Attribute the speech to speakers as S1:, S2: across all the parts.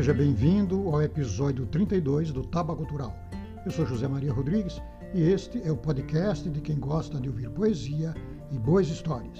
S1: Seja bem-vindo ao episódio 32 do Taba Cultural. Eu sou José Maria Rodrigues e este é o podcast de quem gosta de ouvir poesia e boas histórias.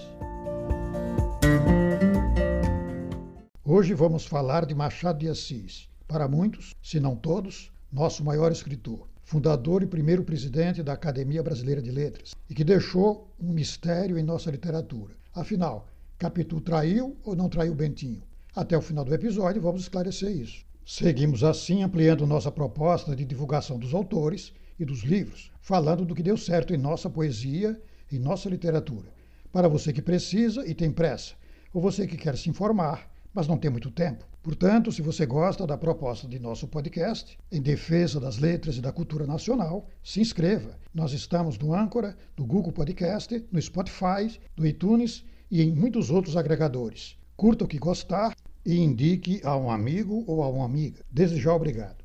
S1: Hoje vamos falar de Machado de Assis. Para muitos, se não todos, nosso maior escritor, fundador e primeiro presidente da Academia Brasileira de Letras, e que deixou um mistério em nossa literatura. Afinal, Capitu traiu ou não traiu Bentinho? Até o final do episódio vamos esclarecer isso. Seguimos assim ampliando nossa proposta de divulgação dos autores e dos livros, falando do que deu certo em nossa poesia e nossa literatura. Para você que precisa e tem pressa, ou você que quer se informar, mas não tem muito tempo. Portanto, se você gosta da proposta de nosso podcast, em defesa das letras e da cultura nacional, se inscreva. Nós estamos no Âncora, no Google Podcast, no Spotify, no iTunes e em muitos outros agregadores. Curta o que gostar e indique a um amigo ou a uma amiga. Desde já, obrigado.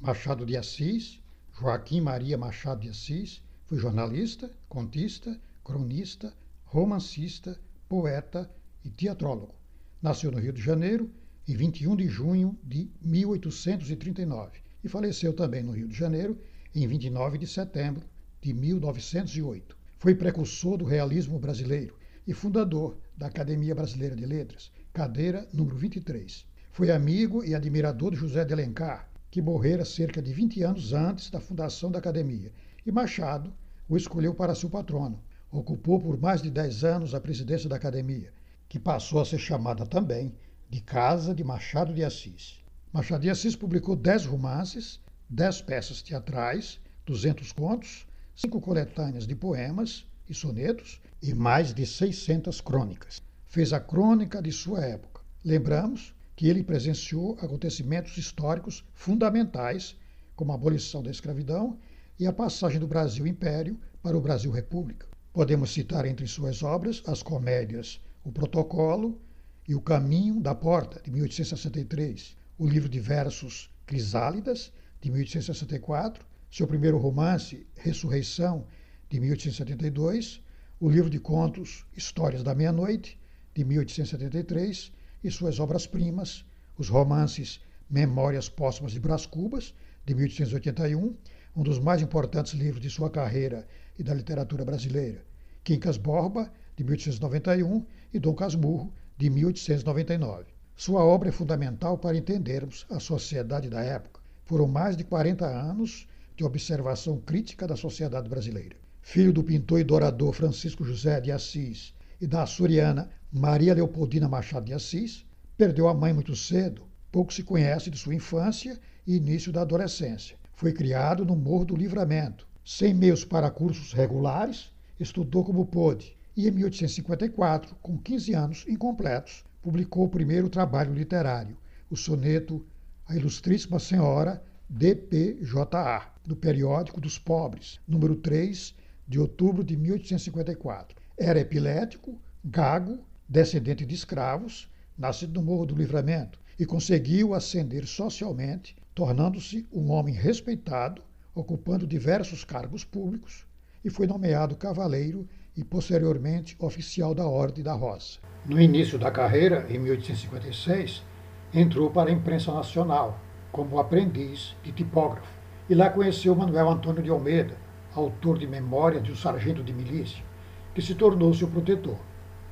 S1: Machado de Assis, Joaquim Maria Machado de Assis, foi jornalista, contista, cronista, romancista, poeta e teatrólogo. Nasceu no Rio de Janeiro em 21 de junho de 1839 e faleceu também no Rio de Janeiro em 29 de setembro de 1908. Foi precursor do realismo brasileiro e fundador da Academia Brasileira de Letras, cadeira número 23. Foi amigo e admirador de José de Alencar, que morrera cerca de 20 anos antes da fundação da Academia, e Machado o escolheu para seu patrono. Ocupou por mais de 10 anos a presidência da Academia, que passou a ser chamada também de Casa de Machado de Assis. Machado de Assis publicou 10 romances, dez peças teatrais, duzentos contos, cinco coletâneas de poemas e sonetos e mais de 600 crônicas. Fez a crônica de sua época. Lembramos que ele presenciou acontecimentos históricos fundamentais, como a abolição da escravidão e a passagem do Brasil Império para o Brasil República. Podemos citar entre suas obras as comédias O Protocolo e O Caminho da Porta, de 1863, o livro de versos Crisálidas, de 1864, seu primeiro romance, Ressurreição, de 1872, o livro de contos Histórias da Meia-Noite, de 1873, e suas obras-primas, os romances Memórias Póstumas de Brás Cubas, de 1881, um dos mais importantes livros de sua carreira e da literatura brasileira, Quincas Borba, de 1891, e Dom Casmurro, de 1899. Sua obra é fundamental para entendermos a sociedade da época foram mais de 40 anos de observação crítica da sociedade brasileira. Filho do pintor e dourador Francisco José de Assis e da açoriana Maria Leopoldina Machado de Assis, perdeu a mãe muito cedo. Pouco se conhece de sua infância e início da adolescência. Foi criado no Morro do Livramento. Sem meios para cursos regulares, estudou como pôde e, em 1854, com 15 anos incompletos, publicou o primeiro trabalho literário, o soneto a Ilustríssima Senhora DPJA, do Periódico dos Pobres, número 3, de outubro de 1854. Era epilético, gago, descendente de escravos, nascido no Morro do Livramento, e conseguiu ascender socialmente, tornando-se um homem respeitado, ocupando diversos cargos públicos, e foi nomeado cavaleiro e posteriormente oficial da Ordem da Rosa. No início da carreira, em 1856, entrou para a imprensa nacional como aprendiz de tipógrafo e lá conheceu Manuel Antônio de Almeida, autor de Memória de um Sargento de Milícia, que se tornou seu protetor.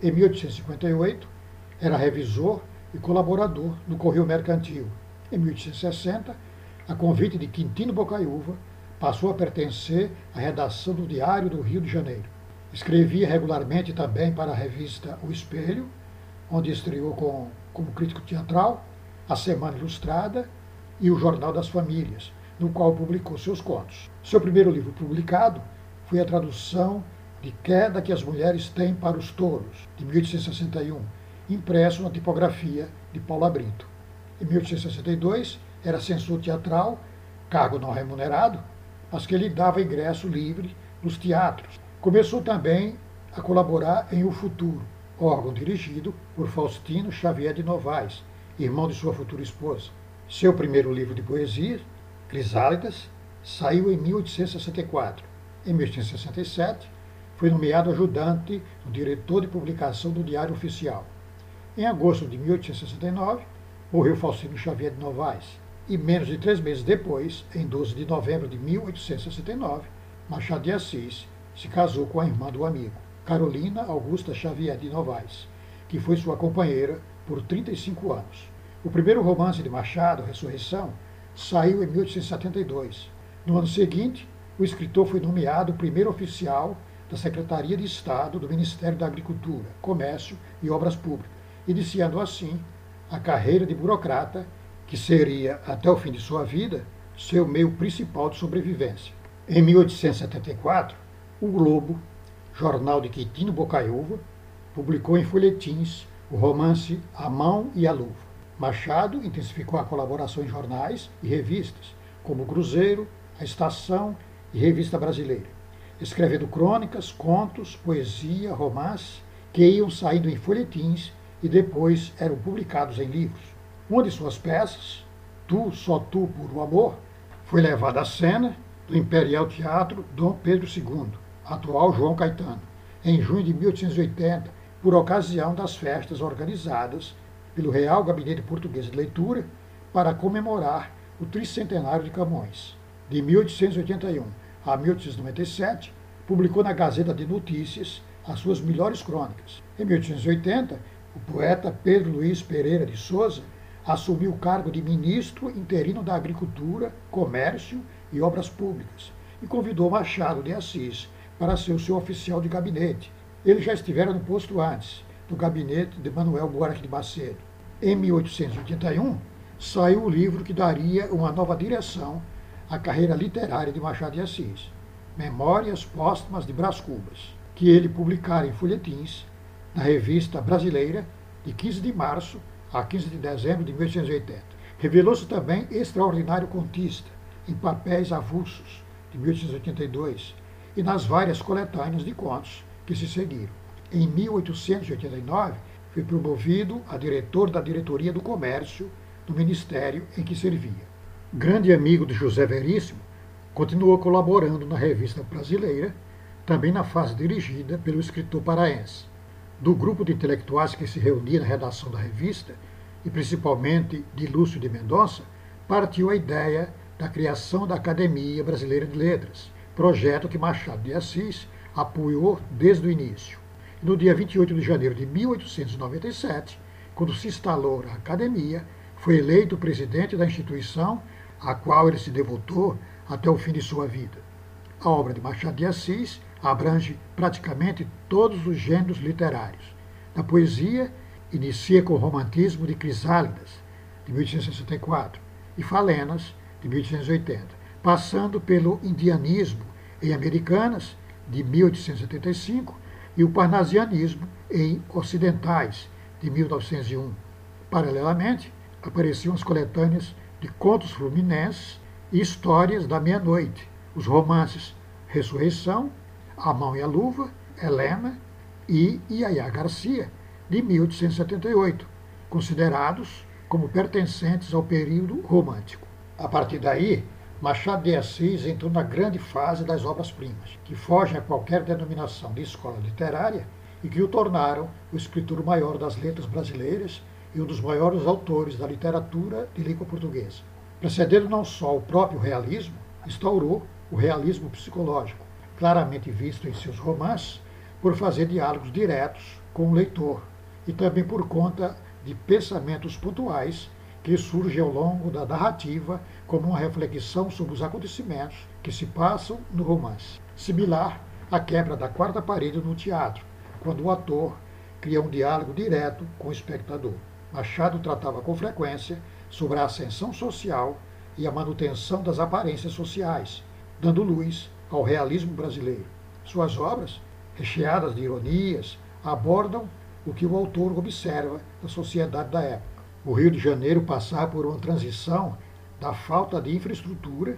S1: Em 1858, era revisor e colaborador no Correio Mercantil. Em 1860, a convite de Quintino Bocaiúva, passou a pertencer à redação do Diário do Rio de Janeiro. Escrevia regularmente também para a revista O Espelho, onde estreou com, como crítico teatral a Semana Ilustrada e o Jornal das Famílias, no qual publicou seus contos. Seu primeiro livro publicado foi a tradução de Queda que as Mulheres Têm para os Touros, de 1861, impresso na tipografia de Paulo Brito. Em 1862, era censor teatral, cargo não remunerado, mas que lhe dava ingresso livre nos teatros. Começou também a colaborar em O Futuro, órgão dirigido por Faustino Xavier de Novaes, irmão de sua futura esposa. Seu primeiro livro de poesia, Crisálidas, saiu em 1864. Em 1867, foi nomeado ajudante do diretor de publicação do Diário Oficial. Em agosto de 1869, morreu Faustino Xavier de Novaes. E menos de três meses depois, em 12 de novembro de 1869, Machado de Assis se casou com a irmã do amigo, Carolina Augusta Xavier de Novaes, que foi sua companheira por 35 anos. O primeiro romance de Machado, Ressurreição, saiu em 1872. No ano seguinte, o escritor foi nomeado primeiro oficial da Secretaria de Estado do Ministério da Agricultura, Comércio e Obras Públicas, iniciando assim a carreira de burocrata, que seria, até o fim de sua vida, seu meio principal de sobrevivência. Em 1874, o Globo, jornal de Quitino Bocaiúva, publicou em folhetins o romance A Mão e a Luva. Machado intensificou a colaboração em jornais e revistas, como Cruzeiro, a Estação e Revista Brasileira escrevendo crônicas, contos, poesia, romances, que iam saindo em folhetins e depois eram publicados em livros. Uma de suas peças, Tu, Só Tu por o Amor, foi levada à cena do Imperial Teatro Dom Pedro II, atual João Caetano, em junho de 1880, por ocasião das festas organizadas pelo Real Gabinete Português de Leitura para comemorar o tricentenário de Camões, de 1881 a 1897, publicou na Gazeta de Notícias as suas melhores crônicas. Em 1880, o poeta Pedro Luiz Pereira de Souza assumiu o cargo de ministro interino da Agricultura, Comércio e Obras Públicas e convidou Machado de Assis para ser o seu oficial de gabinete. Ele já estivera no posto antes, do gabinete de Manuel Buarque de Macedo. Em 1881, saiu o livro que daria uma nova direção a carreira literária de Machado de Assis, Memórias Póstumas de Brás Cubas, que ele publicara em folhetins na Revista Brasileira de 15 de março a 15 de dezembro de 1880. Revelou-se também extraordinário contista em papéis avulsos de 1882 e nas várias coletâneas de contos que se seguiram. Em 1889, foi promovido a diretor da Diretoria do Comércio do Ministério em que servia grande amigo de José Veríssimo, continuou colaborando na revista brasileira, também na fase dirigida pelo escritor paraense. Do grupo de intelectuais que se reunia na redação da revista, e principalmente de Lúcio de Mendonça, partiu a ideia da criação da Academia Brasileira de Letras, projeto que Machado de Assis apoiou desde o início. No dia 28 de janeiro de 1897, quando se instalou a academia, foi eleito presidente da instituição a qual ele se devotou até o fim de sua vida. A obra de Machado de Assis abrange praticamente todos os gêneros literários. Na poesia, inicia com o romantismo de Crisálidas, de 1864, e Falenas, de 1880, passando pelo indianismo em Americanas, de 1875, e o parnasianismo em Ocidentais, de 1901. Paralelamente, apareciam as coletâneas de contos fluminenses e histórias da meia-noite, os romances Ressurreição, A Mão e a Luva, Helena e Iaiá Garcia, de 1878, considerados como pertencentes ao período romântico. A partir daí, Machado de Assis entrou na grande fase das obras-primas, que fogem a qualquer denominação de escola literária e que o tornaram o escritor maior das letras brasileiras e um dos maiores autores da literatura de língua portuguesa. Precedendo não só o próprio realismo, instaurou o realismo psicológico, claramente visto em seus romances, por fazer diálogos diretos com o leitor e também por conta de pensamentos pontuais que surgem ao longo da narrativa como uma reflexão sobre os acontecimentos que se passam no romance. Similar à quebra da quarta parede no teatro, quando o ator cria um diálogo direto com o espectador. Machado tratava com frequência sobre a ascensão social e a manutenção das aparências sociais, dando luz ao realismo brasileiro. Suas obras, recheadas de ironias, abordam o que o autor observa da sociedade da época. O Rio de Janeiro passava por uma transição da falta de infraestrutura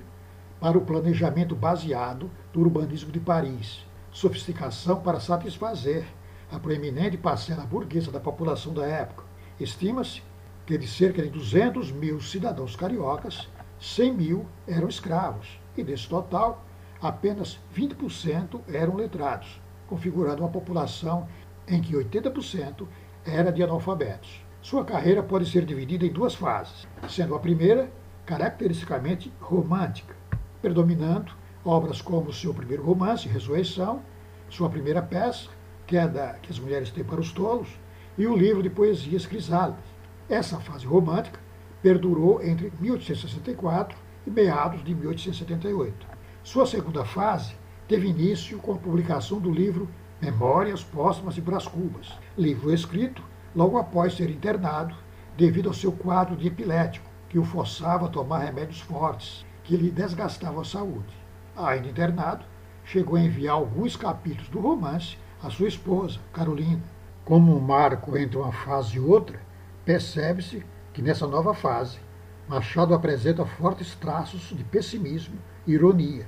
S1: para o planejamento baseado no urbanismo de Paris, sofisticação para satisfazer a proeminente parcela burguesa da população da época, Estima-se que de cerca de 200 mil cidadãos cariocas, 100 mil eram escravos, e desse total, apenas 20% eram letrados. configurando uma população em que 80% era de analfabetos. Sua carreira pode ser dividida em duas fases, sendo a primeira caracteristicamente romântica, predominando obras como seu primeiro romance, Ressurreição, sua primeira peça, Queda que as Mulheres Têm para os Tolos, e o livro de poesias Crisálidas. Essa fase romântica perdurou entre 1864 e meados de 1878. Sua segunda fase teve início com a publicação do livro Memórias Póstumas de Brás Cubas, livro escrito logo após ser internado devido ao seu quadro de epilético, que o forçava a tomar remédios fortes, que lhe desgastavam a saúde. Ainda internado, chegou a enviar alguns capítulos do romance à sua esposa, Carolina. Como um marco entre uma fase e outra, percebe-se que nessa nova fase, Machado apresenta fortes traços de pessimismo e ironia,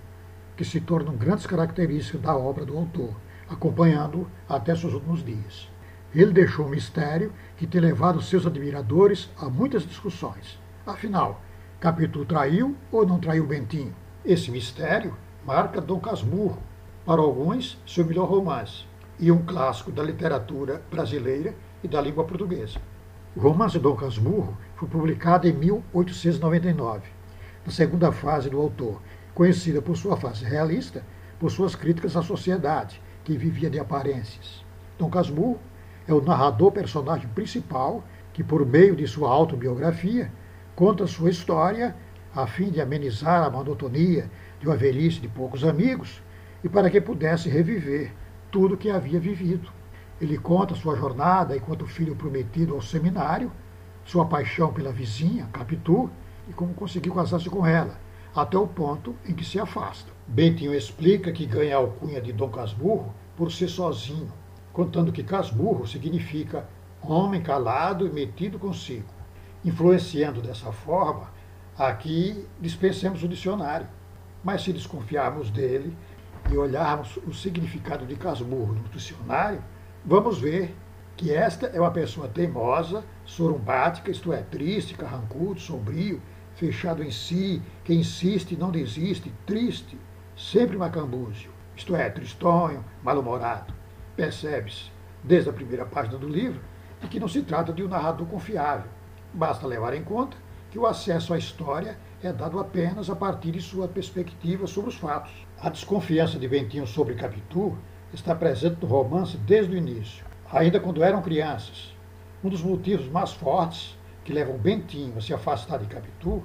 S1: que se tornam grandes características da obra do autor, acompanhando-o até seus últimos dias. Ele deixou um mistério que tem levado seus admiradores a muitas discussões. Afinal, Capitu traiu ou não traiu Bentinho? Esse mistério marca Dom Casmurro, para alguns, seu melhor romance, e um clássico da literatura brasileira e da língua portuguesa. O romance Dom Casmurro foi publicado em 1899, na segunda fase do autor, conhecida por sua fase realista, por suas críticas à sociedade, que vivia de aparências. Dom Casmurro é o narrador personagem principal que, por meio de sua autobiografia, conta sua história a fim de amenizar a monotonia de uma velhice de poucos amigos e para que pudesse reviver tudo o que havia vivido. Ele conta sua jornada enquanto filho prometido ao seminário, sua paixão pela vizinha, Capitu, e como conseguiu casar-se com ela, até o ponto em que se afasta. Bentinho explica que ganha a alcunha de Dom Casmurro por ser sozinho, contando que Casmurro significa homem calado e metido consigo, influenciando dessa forma Aqui dispensemos o dicionário, mas se desconfiarmos dele e olharmos o significado de casmurro no dicionário, vamos ver que esta é uma pessoa teimosa, sorumbática, isto é, triste, carrancudo, sombrio, fechado em si, que insiste e não desiste, triste, sempre macambúzio, isto é, tristonho, mal-humorado. Percebe-se, desde a primeira página do livro, de que não se trata de um narrador confiável. Basta levar em conta que o acesso à história é dado apenas a partir de sua perspectiva sobre os fatos. A desconfiança de Bentinho sobre Capitu está presente no romance desde o início, ainda quando eram crianças. Um dos motivos mais fortes que levam Bentinho a se afastar de Capitu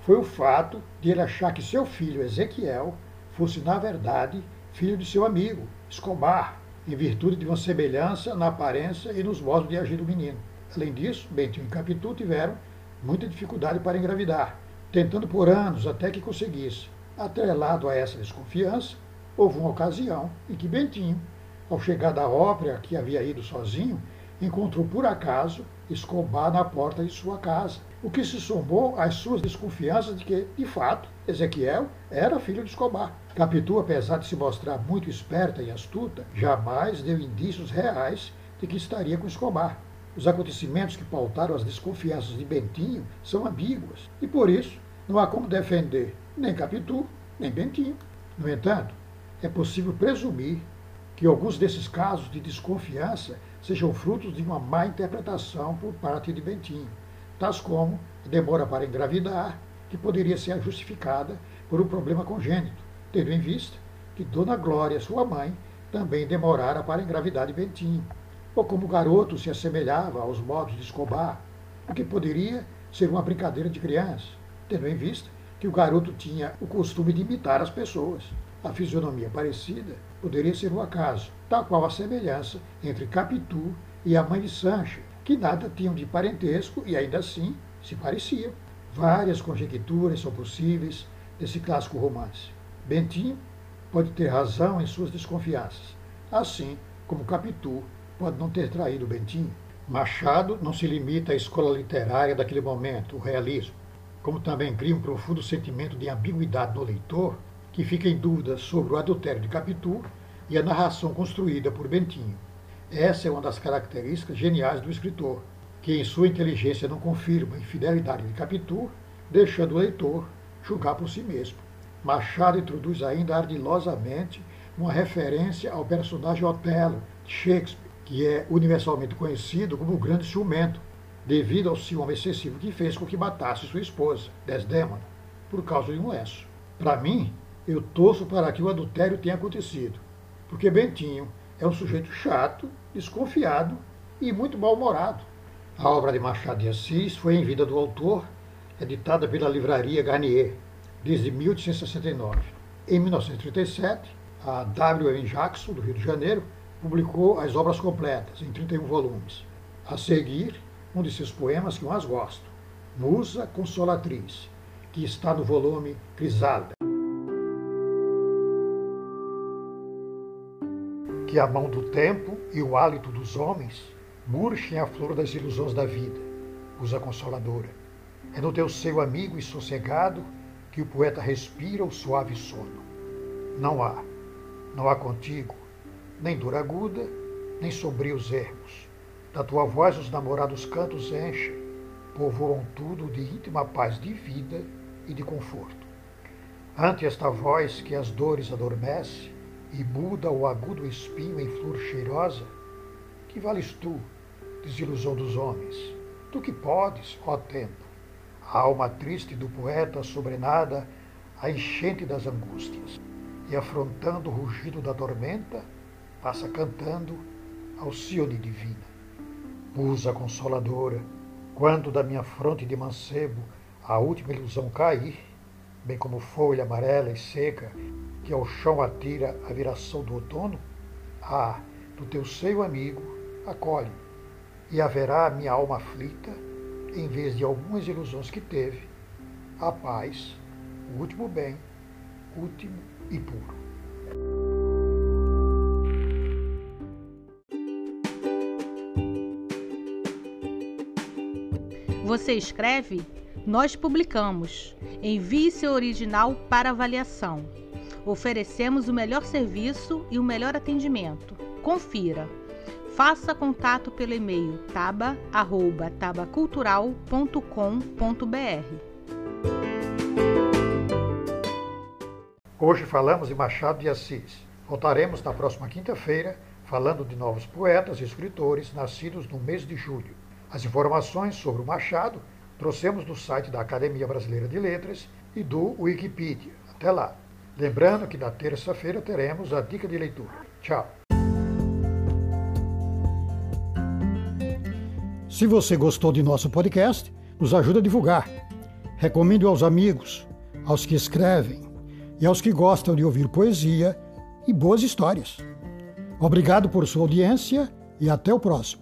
S1: foi o fato de ele achar que seu filho Ezequiel fosse, na verdade, filho de seu amigo, Escobar, em virtude de uma semelhança na aparência e nos modos de agir do menino. Além disso, Bentinho e Capitu tiveram muita dificuldade para engravidar, tentando por anos até que conseguisse. Atrelado a essa desconfiança, houve uma ocasião em que Bentinho, ao chegar da ópera que havia ido sozinho, encontrou por acaso Escobar na porta de sua casa, o que se somou às suas desconfianças de que, de fato, Ezequiel era filho de Escobar. Capitu, apesar de se mostrar muito esperta e astuta, jamais deu indícios reais de que estaria com Escobar. Os acontecimentos que pautaram as desconfianças de Bentinho são ambíguas e, por isso, não há como defender nem Capitu, nem Bentinho. No entanto, é possível presumir que alguns desses casos de desconfiança sejam frutos de uma má interpretação por parte de Bentinho, tais como a demora para engravidar, que poderia ser justificada por um problema congênito, tendo em vista que Dona Glória, sua mãe, também demorara para engravidar de Bentinho ou como o garoto se assemelhava aos modos de Escobar, o que poderia ser uma brincadeira de criança, tendo em vista que o garoto tinha o costume de imitar as pessoas. A fisionomia parecida poderia ser um acaso, tal qual a semelhança entre Capitu e a mãe de Sancho, que nada tinham de parentesco e ainda assim se pareciam. Várias conjecturas são possíveis desse clássico romance. Bentinho pode ter razão em suas desconfianças, assim como Capitu pode não ter traído Bentinho. Machado não se limita à escola literária daquele momento, o realismo, como também cria um profundo sentimento de ambiguidade no leitor, que fica em dúvida sobre o adultério de Capitu e a narração construída por Bentinho. Essa é uma das características geniais do escritor, que em sua inteligência não confirma a infidelidade de Capitu, deixando o leitor julgar por si mesmo. Machado introduz ainda ardilosamente uma referência ao personagem Otelo de Shakespeare, que é universalmente conhecido como o grande ciumento, devido ao ciúme excessivo que fez com que matasse sua esposa, Desdémona, por causa de um lenço. Para mim, eu torço para que o adultério tenha acontecido, porque Bentinho é um sujeito chato, desconfiado e muito mal-humorado. A obra de Machado de Assis foi em vida do autor, editada pela livraria Garnier, desde 1869. Em 1937, a W. M. Jackson, do Rio de Janeiro, publicou as obras completas, em 31 volumes. A seguir, um de seus poemas que eu mais gosto, Musa Consolatriz, que está no volume Crisálida. Que a mão do tempo e o hálito dos homens murchem a flor das ilusões da vida, usa consoladora. É no teu seio amigo e sossegado que o poeta respira o suave sono. Não há, não há contigo, nem dor aguda, nem sombrios ermos. Da tua voz os namorados cantos enchem, povoam tudo de íntima paz de vida e de conforto. Ante esta voz que as dores adormece e muda o agudo espinho em flor cheirosa, que vales tu, desilusão dos homens? Tu que podes, ó tempo, a alma triste do poeta sobrenada, a enchente das angústias, e afrontando o rugido da tormenta, passa cantando Alcione divina. Musa consoladora, quando da minha fronte de mancebo a última ilusão cair, bem como folha amarela e seca que ao chão atira a viração do outono, ah, do teu seio amigo, acolhe, e haverá minha alma aflita, em vez de algumas ilusões que teve, a paz, o último bem, último e puro.
S2: Você escreve? Nós publicamos. Envie seu original para avaliação. Oferecemos o melhor serviço e o melhor atendimento. Confira. Faça contato pelo e-mail taba@tabacultural.com.br.
S1: Hoje falamos de Machado de Assis. Voltaremos na próxima quinta-feira falando de novos poetas e escritores nascidos no mês de julho. As informações sobre o Machado trouxemos do site da Academia Brasileira de Letras e do Wikipedia. Até lá. Lembrando que na terça-feira teremos a dica de leitura. Tchau. Se você gostou de nosso podcast, nos ajuda a divulgar. Recomende aos amigos, aos que escrevem e aos que gostam de ouvir poesia e boas histórias. Obrigado por sua audiência e até o próximo.